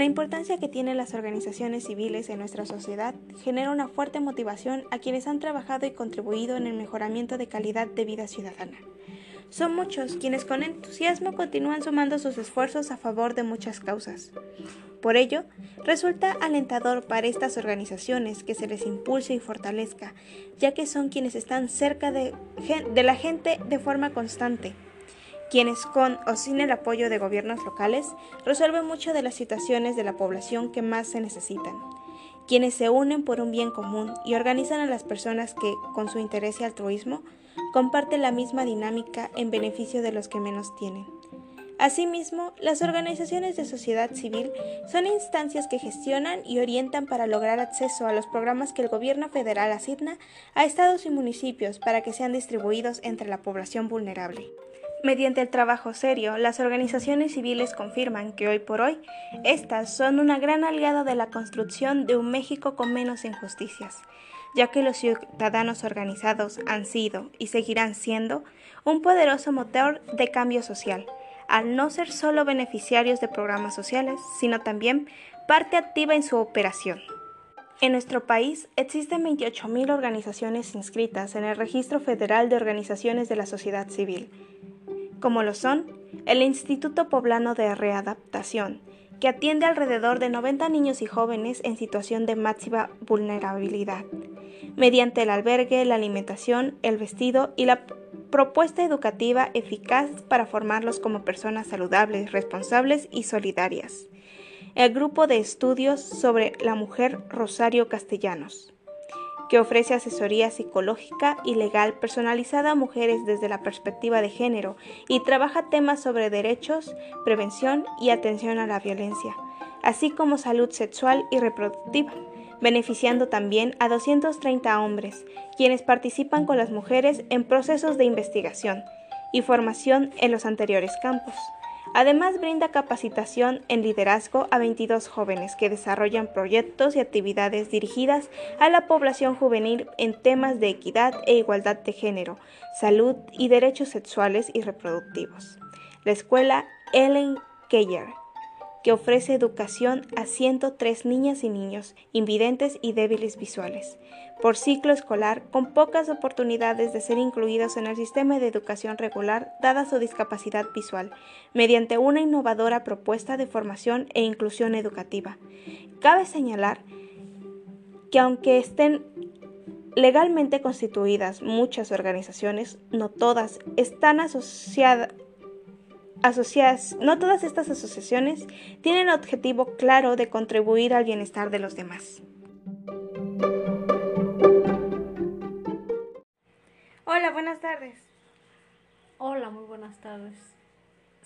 La importancia que tienen las organizaciones civiles en nuestra sociedad genera una fuerte motivación a quienes han trabajado y contribuido en el mejoramiento de calidad de vida ciudadana. Son muchos quienes con entusiasmo continúan sumando sus esfuerzos a favor de muchas causas. Por ello, resulta alentador para estas organizaciones que se les impulse y fortalezca, ya que son quienes están cerca de, de la gente de forma constante quienes con o sin el apoyo de gobiernos locales resuelven mucho de las situaciones de la población que más se necesitan, quienes se unen por un bien común y organizan a las personas que, con su interés y altruismo, comparten la misma dinámica en beneficio de los que menos tienen. Asimismo, las organizaciones de sociedad civil son instancias que gestionan y orientan para lograr acceso a los programas que el gobierno federal asigna a estados y municipios para que sean distribuidos entre la población vulnerable. Mediante el trabajo serio, las organizaciones civiles confirman que hoy por hoy estas son una gran aliada de la construcción de un México con menos injusticias, ya que los ciudadanos organizados han sido y seguirán siendo un poderoso motor de cambio social, al no ser solo beneficiarios de programas sociales, sino también parte activa en su operación. En nuestro país existen 28.000 organizaciones inscritas en el Registro Federal de Organizaciones de la Sociedad Civil como lo son el Instituto Poblano de Readaptación, que atiende alrededor de 90 niños y jóvenes en situación de máxima vulnerabilidad, mediante el albergue, la alimentación, el vestido y la propuesta educativa eficaz para formarlos como personas saludables, responsables y solidarias. El grupo de estudios sobre la mujer Rosario Castellanos que ofrece asesoría psicológica y legal personalizada a mujeres desde la perspectiva de género y trabaja temas sobre derechos, prevención y atención a la violencia, así como salud sexual y reproductiva, beneficiando también a 230 hombres, quienes participan con las mujeres en procesos de investigación y formación en los anteriores campos. Además, brinda capacitación en liderazgo a 22 jóvenes que desarrollan proyectos y actividades dirigidas a la población juvenil en temas de equidad e igualdad de género, salud y derechos sexuales y reproductivos. La escuela Ellen Keller que ofrece educación a 103 niñas y niños invidentes y débiles visuales, por ciclo escolar con pocas oportunidades de ser incluidos en el sistema de educación regular dada su discapacidad visual, mediante una innovadora propuesta de formación e inclusión educativa. Cabe señalar que aunque estén legalmente constituidas muchas organizaciones, no todas están asociadas asociadas, no todas estas asociaciones tienen el objetivo claro de contribuir al bienestar de los demás. Hola, buenas tardes. Hola, muy buenas tardes.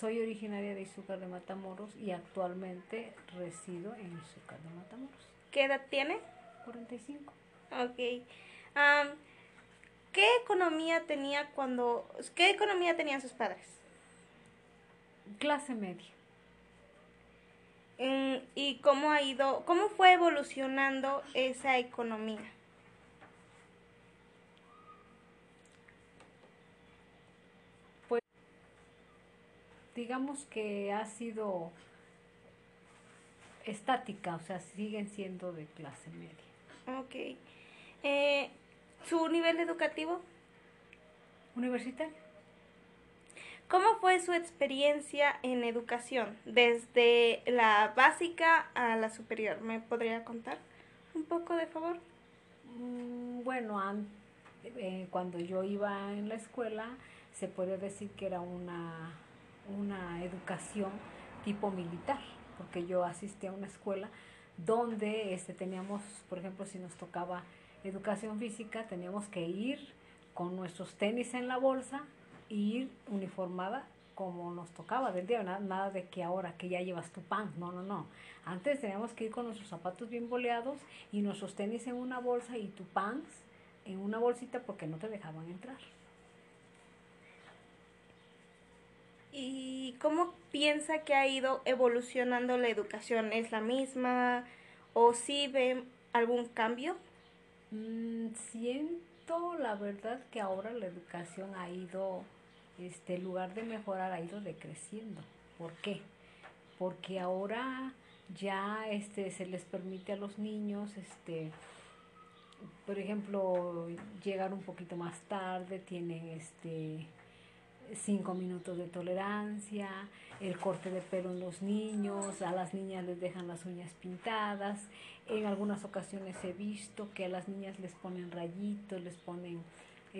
Soy originaria de Izúcar de Matamoros y actualmente resido en Izúcar de Matamoros. ¿Qué edad tiene? 45. Ok. ¿Qué economía tenía cuando... ¿Qué economía tenían sus padres? Clase media. Mm, ¿Y cómo ha ido, cómo fue evolucionando esa economía? Pues digamos que ha sido estática, o sea, siguen siendo de clase media. Ok. Eh, ¿Su nivel educativo? Universitario. ¿Cómo fue su experiencia en educación, desde la básica a la superior? ¿Me podría contar un poco, de favor? Mm, bueno, eh, cuando yo iba en la escuela, se puede decir que era una, una educación tipo militar, porque yo asistí a una escuela donde este, teníamos, por ejemplo, si nos tocaba educación física, teníamos que ir con nuestros tenis en la bolsa ir uniformada como nos tocaba del día, nada, de que ahora que ya llevas tu pan, no, no, no. Antes teníamos que ir con nuestros zapatos bien boleados y nuestros tenis en una bolsa y tu pants en una bolsita porque no te dejaban entrar. ¿Y cómo piensa que ha ido evolucionando la educación? ¿Es la misma o si ve algún cambio? Mm, siento la verdad que ahora la educación ha ido este lugar de mejorar ha ido decreciendo. ¿Por qué? Porque ahora ya este, se les permite a los niños, este, por ejemplo, llegar un poquito más tarde, tienen este, cinco minutos de tolerancia, el corte de pelo en los niños, a las niñas les dejan las uñas pintadas, en algunas ocasiones he visto que a las niñas les ponen rayitos, les ponen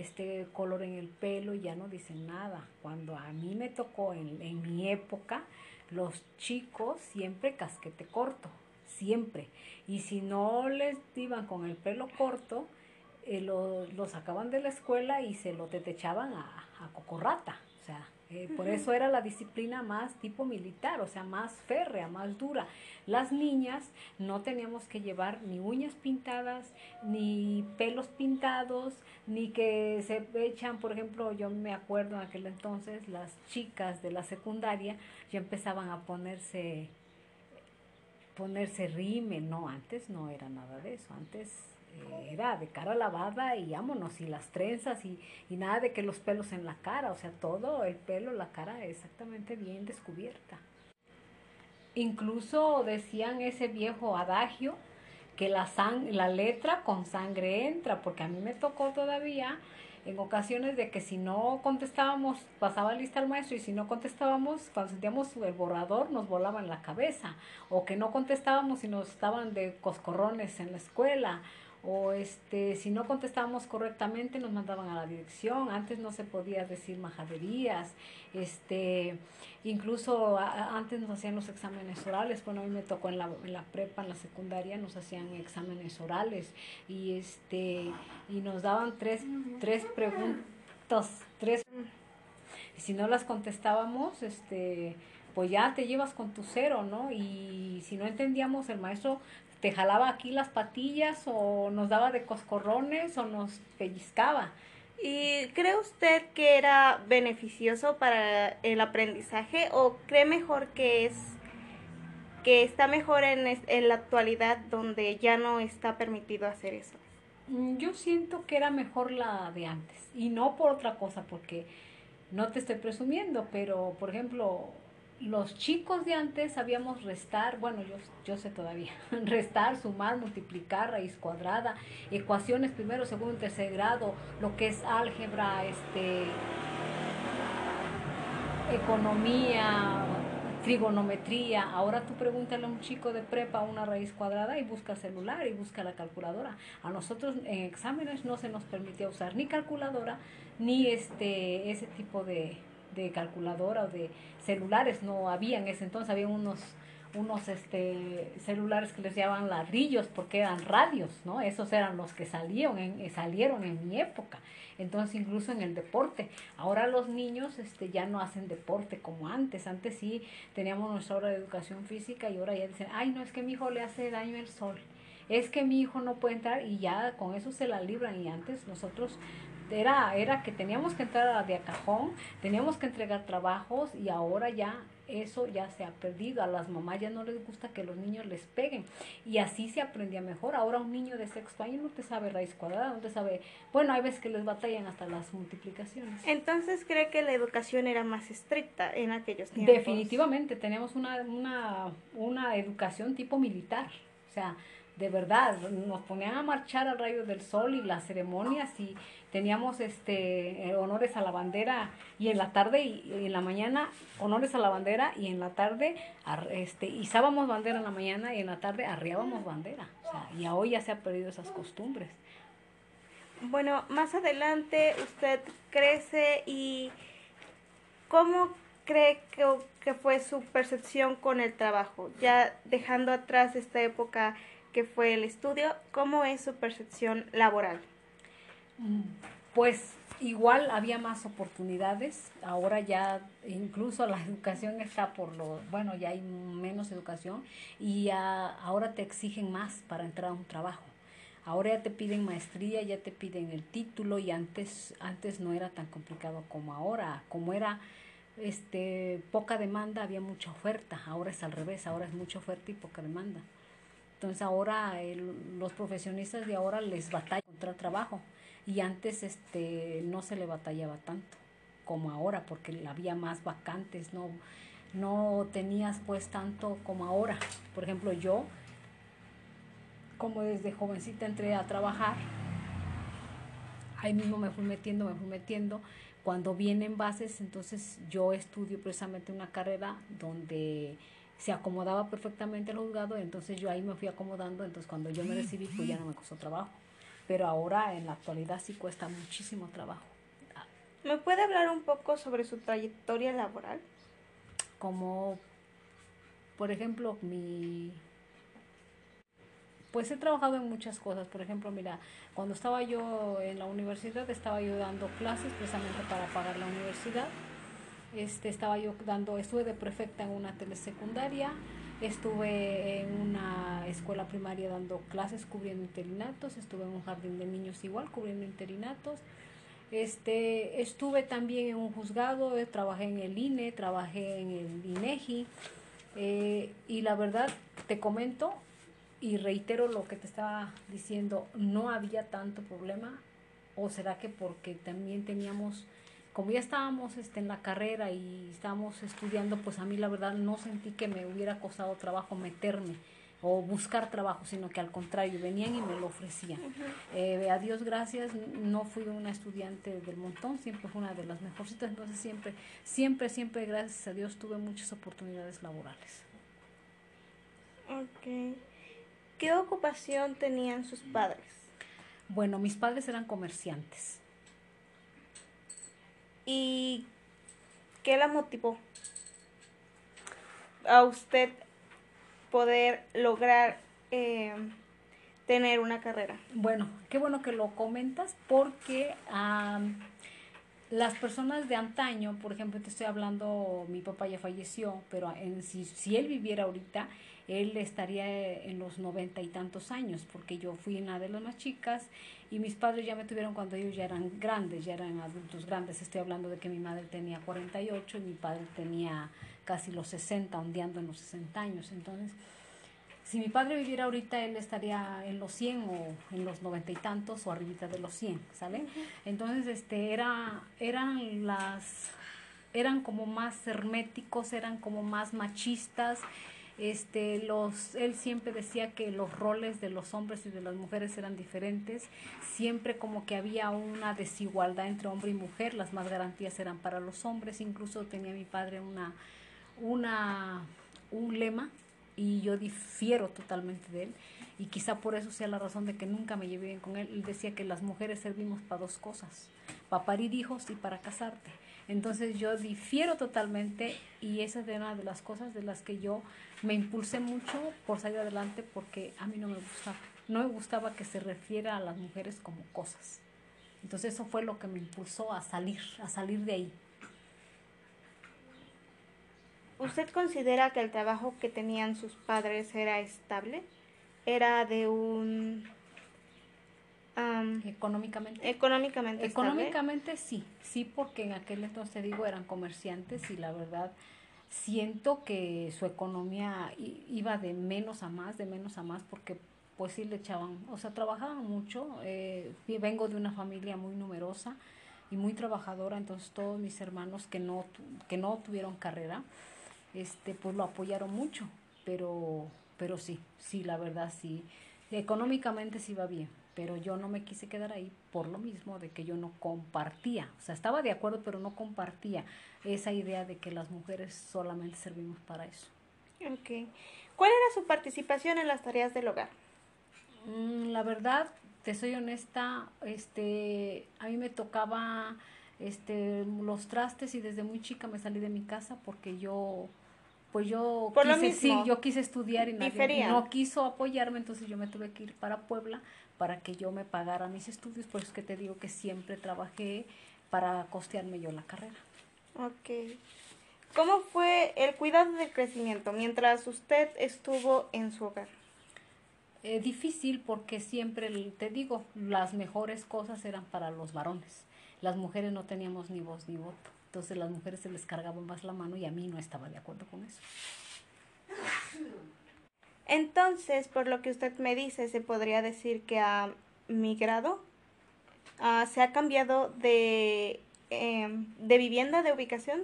este color en el pelo ya no dicen nada. Cuando a mí me tocó en, en mi época, los chicos siempre casquete corto, siempre. Y si no les iban con el pelo corto, eh, lo, lo, sacaban de la escuela y se lo tetechaban a, a cocorrata. O sea, eh, por eso era la disciplina más tipo militar, o sea, más férrea, más dura. Las niñas no teníamos que llevar ni uñas pintadas, ni pelos pintados, ni que se echan, por ejemplo, yo me acuerdo en aquel entonces, las chicas de la secundaria ya empezaban a ponerse ponerse rime, no, antes no era nada de eso, antes era de cara lavada y vámonos, y las trenzas y, y nada de que los pelos en la cara, o sea, todo el pelo, la cara exactamente bien descubierta. Incluso decían ese viejo adagio que la, sang la letra con sangre entra, porque a mí me tocó todavía en ocasiones de que si no contestábamos, pasaba lista el maestro y si no contestábamos, cuando sentíamos el borrador nos volaba en la cabeza, o que no contestábamos y nos estaban de coscorrones en la escuela, o este, si no contestábamos correctamente nos mandaban a la dirección, antes no se podía decir majaderías, este, incluso antes nos hacían los exámenes orales, bueno, a mí me tocó en la, en la prepa, en la secundaria, nos hacían exámenes orales. Y este, y nos daban tres, tres preguntas, tres, y si no las contestábamos, este, pues ya te llevas con tu cero, ¿no? Y si no entendíamos, el maestro te jalaba aquí las patillas o nos daba de coscorrones o nos pellizcaba. ¿Y cree usted que era beneficioso para el aprendizaje o cree mejor que es que está mejor en, en la actualidad donde ya no está permitido hacer eso? Mm, yo siento que era mejor la de antes y no por otra cosa porque no te estoy presumiendo, pero por ejemplo, los chicos de antes sabíamos restar, bueno, yo, yo sé todavía, restar, sumar, multiplicar, raíz cuadrada, ecuaciones primero, segundo, tercer grado, lo que es álgebra, este, economía, trigonometría. Ahora tú pregúntale a un chico de prepa una raíz cuadrada y busca celular y busca la calculadora. A nosotros en exámenes no se nos permitía usar ni calculadora ni este ese tipo de, de calculadora o de celulares, no había en ese entonces, había unos unos este celulares que les llamaban ladrillos porque eran radios, ¿no? Esos eran los que salieron en, salieron en mi época. Entonces, incluso en el deporte. Ahora los niños este, ya no hacen deporte como antes. Antes sí teníamos nuestra hora de educación física y ahora ya dicen, ay, no, es que mi hijo le hace daño el sol. Es que mi hijo no puede entrar y ya con eso se la libran. Y antes nosotros era, era que teníamos que entrar de a cajón, teníamos que entregar trabajos y ahora ya eso ya se ha perdido. A las mamás ya no les gusta que los niños les peguen. Y así se aprendía mejor. Ahora un niño de sexto año no te sabe raíz cuadrada, no te sabe... Bueno, hay veces que les batallan hasta las multiplicaciones. Entonces, ¿cree que la educación era más estricta en aquellos tiempos? Definitivamente, teníamos una, una, una educación tipo militar. O sea, de verdad, nos ponían a marchar al rayo del sol y las ceremonias y teníamos este eh, honores a la bandera y en la tarde y, en la mañana honores a la bandera y en la tarde este izábamos bandera en la mañana y en la tarde arriábamos bandera. O sea, y hoy ya se han perdido esas costumbres. Bueno, más adelante usted crece y ¿cómo cree que, que fue su percepción con el trabajo? Ya dejando atrás esta época que fue el estudio, ¿cómo es su percepción laboral? Pues igual había más oportunidades, ahora ya incluso la educación está por lo, bueno, ya hay menos educación y ahora te exigen más para entrar a un trabajo. Ahora ya te piden maestría, ya te piden el título y antes antes no era tan complicado como ahora, como era este poca demanda, había mucha oferta, ahora es al revés, ahora es mucha oferta y poca demanda. Entonces ahora los profesionistas de ahora les batalla contra trabajo y antes este no se le batallaba tanto como ahora porque había más vacantes, no no tenías pues tanto como ahora. Por ejemplo, yo, como desde jovencita entré a trabajar, ahí mismo me fui metiendo, me fui metiendo. Cuando vienen bases, entonces yo estudio precisamente una carrera donde se acomodaba perfectamente el juzgado, entonces yo ahí me fui acomodando, entonces cuando yo me recibí pues ya no me costó trabajo. Pero ahora en la actualidad sí cuesta muchísimo trabajo. ¿Me puede hablar un poco sobre su trayectoria laboral? Como, por ejemplo, mi... Pues he trabajado en muchas cosas. Por ejemplo, mira, cuando estaba yo en la universidad, estaba yo dando clases precisamente para pagar la universidad. Este, estaba yo dando, estuve de prefecta en una telesecundaria, estuve en una escuela primaria dando clases cubriendo interinatos, estuve en un jardín de niños igual cubriendo interinatos. Este, estuve también en un juzgado, eh, trabajé en el INE, trabajé en el INEGI eh, y la verdad te comento y reitero lo que te estaba diciendo, no había tanto problema o será que porque también teníamos como ya estábamos este, en la carrera y estábamos estudiando, pues a mí la verdad no sentí que me hubiera costado trabajo meterme o buscar trabajo, sino que al contrario, venían y me lo ofrecían. Eh, a Dios gracias, no fui una estudiante del montón, siempre fue una de las mejorcitas, entonces siempre, siempre, siempre, gracias a Dios, tuve muchas oportunidades laborales. Ok. ¿Qué ocupación tenían sus padres? Bueno, mis padres eran comerciantes. ¿Y qué la motivó a usted poder lograr eh, tener una carrera? Bueno, qué bueno que lo comentas porque las personas de antaño, por ejemplo, te estoy hablando, mi papá ya falleció, pero en, si, si él viviera ahorita, él estaría en los noventa y tantos años, porque yo fui una de las más chicas y mis padres ya me tuvieron cuando ellos ya eran grandes, ya eran adultos grandes. Estoy hablando de que mi madre tenía 48 y mi padre tenía casi los 60, ondeando en los 60 años. Entonces, si mi padre viviera ahorita, él estaría en los 100 o en los noventa y tantos o arribita de los 100, ¿sale? Entonces, este, era, eran las, eran como más herméticos, eran como más machistas, este, los, él siempre decía que los roles de los hombres y de las mujeres eran diferentes, siempre como que había una desigualdad entre hombre y mujer, las más garantías eran para los hombres, incluso tenía mi padre una, una, un lema y yo difiero totalmente de él y quizá por eso sea la razón de que nunca me llevé bien con él. Él decía que las mujeres servimos para dos cosas, para parir hijos y para casarte. Entonces yo difiero totalmente y esa es una de las cosas de las que yo me impulsé mucho por salir adelante porque a mí no me gustaba, no me gustaba que se refiera a las mujeres como cosas. Entonces eso fue lo que me impulsó a salir, a salir de ahí. ¿Usted considera que el trabajo que tenían sus padres era estable? ¿Era de un económicamente. Económicamente. Económicamente sí, sí, porque en aquel entonces digo eran comerciantes y la verdad siento que su economía iba de menos a más, de menos a más, porque pues sí le echaban, o sea, trabajaban mucho. Eh, vengo de una familia muy numerosa y muy trabajadora, entonces todos mis hermanos que no, que no tuvieron carrera, este, pues lo apoyaron mucho, pero, pero sí, sí, la verdad sí, económicamente sí va bien pero yo no me quise quedar ahí por lo mismo de que yo no compartía, o sea, estaba de acuerdo, pero no compartía esa idea de que las mujeres solamente servimos para eso. Ok. ¿Cuál era su participación en las tareas del hogar? Mm, la verdad, te soy honesta, este, a mí me tocaba este, los trastes y desde muy chica me salí de mi casa porque yo pues yo quise, sí, yo quise estudiar y nadie, no quiso apoyarme, entonces yo me tuve que ir para Puebla para que yo me pagara mis estudios, por eso es que te digo que siempre trabajé para costearme yo la carrera. Ok. ¿Cómo fue el cuidado del crecimiento mientras usted estuvo en su hogar? Eh, difícil porque siempre, te digo, las mejores cosas eran para los varones. Las mujeres no teníamos ni voz ni voto. Entonces las mujeres se les cargaban más la mano y a mí no estaba de acuerdo con eso. Entonces, por lo que usted me dice, se podría decir que ha migrado, ah, se ha cambiado de, em, de vivienda, de ubicación.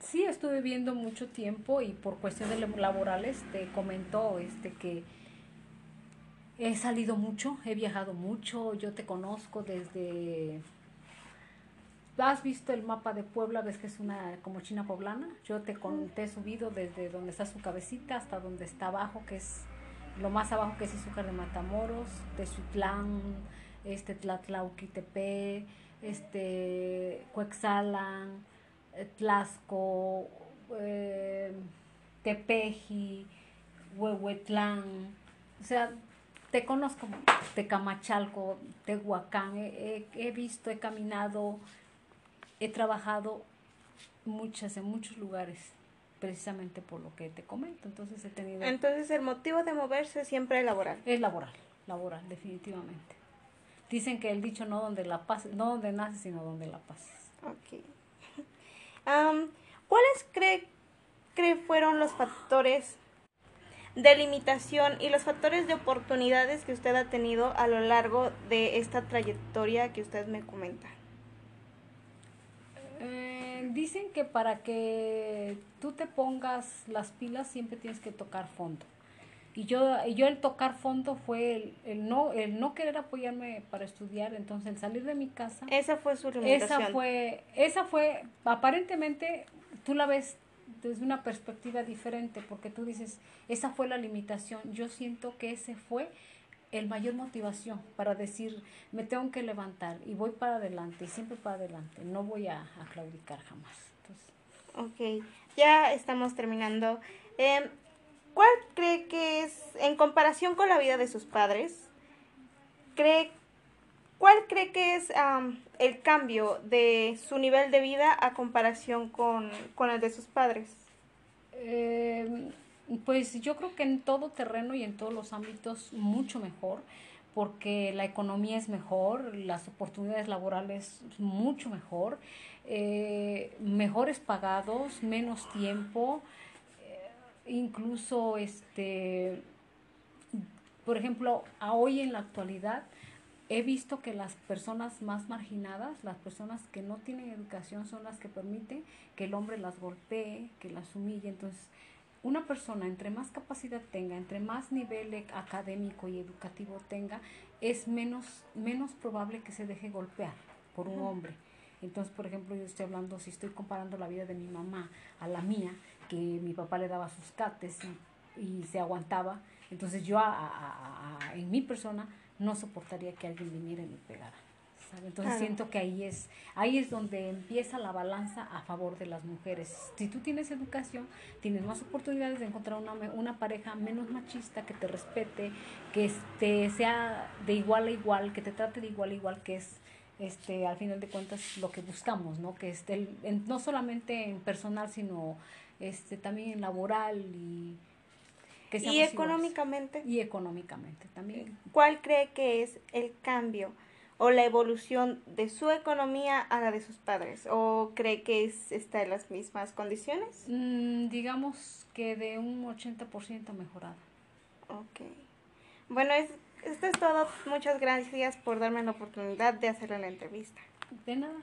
Sí, estuve viendo mucho tiempo y por cuestiones laborales te comentó este que he salido mucho, he viajado mucho, yo te conozco desde ¿Has visto el mapa de Puebla? ¿Ves que es una como China poblana? Yo te, he subido desde donde está su cabecita hasta donde está abajo, que es lo más abajo que es Izúcar de Matamoros, Tezuitlán, este Tlatlauquitepe, este Cuexalan, eh, Tlasco, eh, Tepeji, Huehuetlán, o sea, te conozco, Tecamachalco, Tehuacán, he, he visto, he caminado, he trabajado muchas, en muchos lugares, precisamente por lo que te comento. Entonces he tenido... Entonces el motivo de moverse siempre es laboral. Es laboral, laboral, definitivamente. Dicen que el dicho no donde la paz, no donde naces, sino donde la pasas. Ok. ¿Cuáles cree, cree fueron los factores de limitación y los factores de oportunidades que usted ha tenido a lo largo de esta trayectoria que usted me comenta? Eh, dicen que para que tú te pongas las pilas siempre tienes que tocar fondo. Y yo, yo el tocar fondo fue el, no, el no querer apoyarme para estudiar, entonces el salir de mi casa. Esa fue su limitación. Esa fue, esa fue, aparentemente tú la ves desde una perspectiva diferente, porque tú dices, esa fue la limitación. Yo siento que ese fue el mayor motivación para decir, me tengo que levantar y voy para adelante, y siempre para adelante, no voy a, claudicar jamás. ok, ya estamos terminando. Em, ¿Cuál cree que es, en comparación con la vida de sus padres, cree, cuál cree que es el cambio de su nivel de vida a comparación con, el de sus padres? Em, pues yo creo que en todo terreno y en todos los ámbitos mucho mejor, porque la economía es mejor, las oportunidades laborales mucho mejor, eh, mejores pagados, menos tiempo, eh, incluso este, por ejemplo, a hoy en la actualidad he visto que las personas más marginadas, las personas que no tienen educación, son las que permiten que el hombre las golpee, que las humille. Entonces, una persona entre más capacidad tenga, entre más nivel e-, académico y educativo tenga, es menos, menos probable que se deje golpear por un hombre. Entonces, por ejemplo, yo estoy hablando, si estoy comparando la vida de mi mamá a la mía, que mi papá le daba sus cates y, se aguantaba, entonces yo en mi persona no soportaría que alguien viniera y me pegara. Entonces siento que ahí es, ahí es donde empieza la balanza a favor de las mujeres. Si tú tienes educación, tienes más oportunidades de encontrar una, una pareja menos machista, que te respete, que este, sea de igual a igual, que te trate de igual a igual, que es este, al final de cuentas lo que buscamos, ¿no? Que esté, no solamente en personal, sino este, también en laboral y... Que y económicamente. Y económicamente también. ¿Cuál cree que es el cambio? O la evolución de su economía a la de sus padres? ¿O cree que es, está en las mismas condiciones? Mm, digamos que de un 80% mejorada. Ok. Bueno, es, esto es todo. Muchas gracias por darme la oportunidad de hacerle la entrevista. De nada.